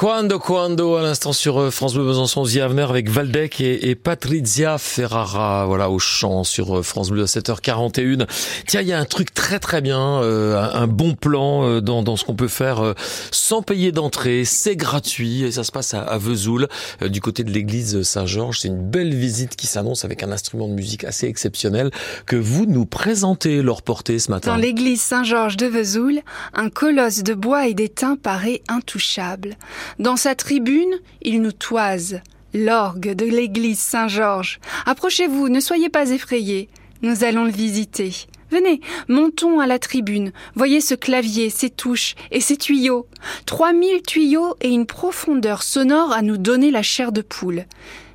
Quando Quando à l'instant sur euh, France Bleu Besançon Avenir avec Valdec et, et, Patrizia Ferrara voilà au chant sur euh, France Bleu à 7h41. Tiens, il y a un truc très très bien, euh, un bon plan dans, ce qu'on peut faire sans payer d'entrée, c'est gratuit et ça se passe à Vesoul du côté de l'église Saint-Georges. C'est une belle visite qui s'annonce avec un instrument de musique assez exceptionnel que vous nous présentez leur portée ce matin. Dans l'église Saint-Georges de Vesoul, un colosse de bois et d'étain paraît intouchable. Dans sa tribune, il nous toise. L'orgue de l'église Saint-Georges. Approchez-vous, ne soyez pas effrayés. Nous allons le visiter. Venez, montons à la tribune. Voyez ce clavier, ces touches et ces tuyaux. 3000 tuyaux et une profondeur sonore à nous donner la chair de poule.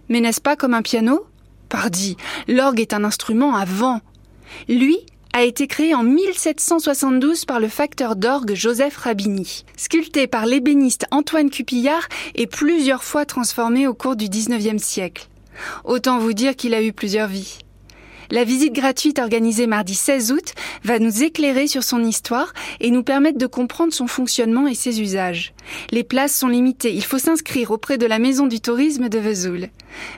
Mais n'est-ce pas comme un piano? Pardi, l'orgue est un instrument à vent. Lui a été créé en 1772 par le facteur d'orgue Joseph Rabini, sculpté par l'ébéniste Antoine Cupillard et plusieurs fois transformé au cours du 19e siècle. Autant vous dire qu'il a eu plusieurs vies. La visite gratuite organisée mardi 16 août va nous éclairer sur son histoire et nous permettre de comprendre son fonctionnement et ses usages. Les places sont limitées, il faut s'inscrire auprès de la Maison du Tourisme de Vesoul.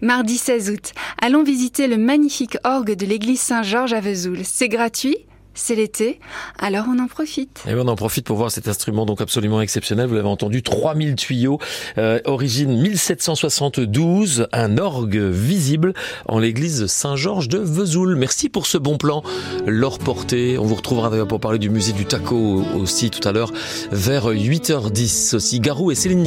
Mardi 16 août, allons visiter le magnifique orgue de l'église Saint-Georges à Vesoul. C'est gratuit? C'est l'été, alors on en profite. Et on en profite pour voir cet instrument donc absolument exceptionnel. Vous l'avez entendu, 3000 tuyaux, euh, origine 1772, un orgue visible en l'église Saint-Georges de Vesoul. Merci pour ce bon plan, Laure Porté. On vous retrouvera d'ailleurs pour parler du musée du taco aussi tout à l'heure vers 8h10 aussi. Garou et Céline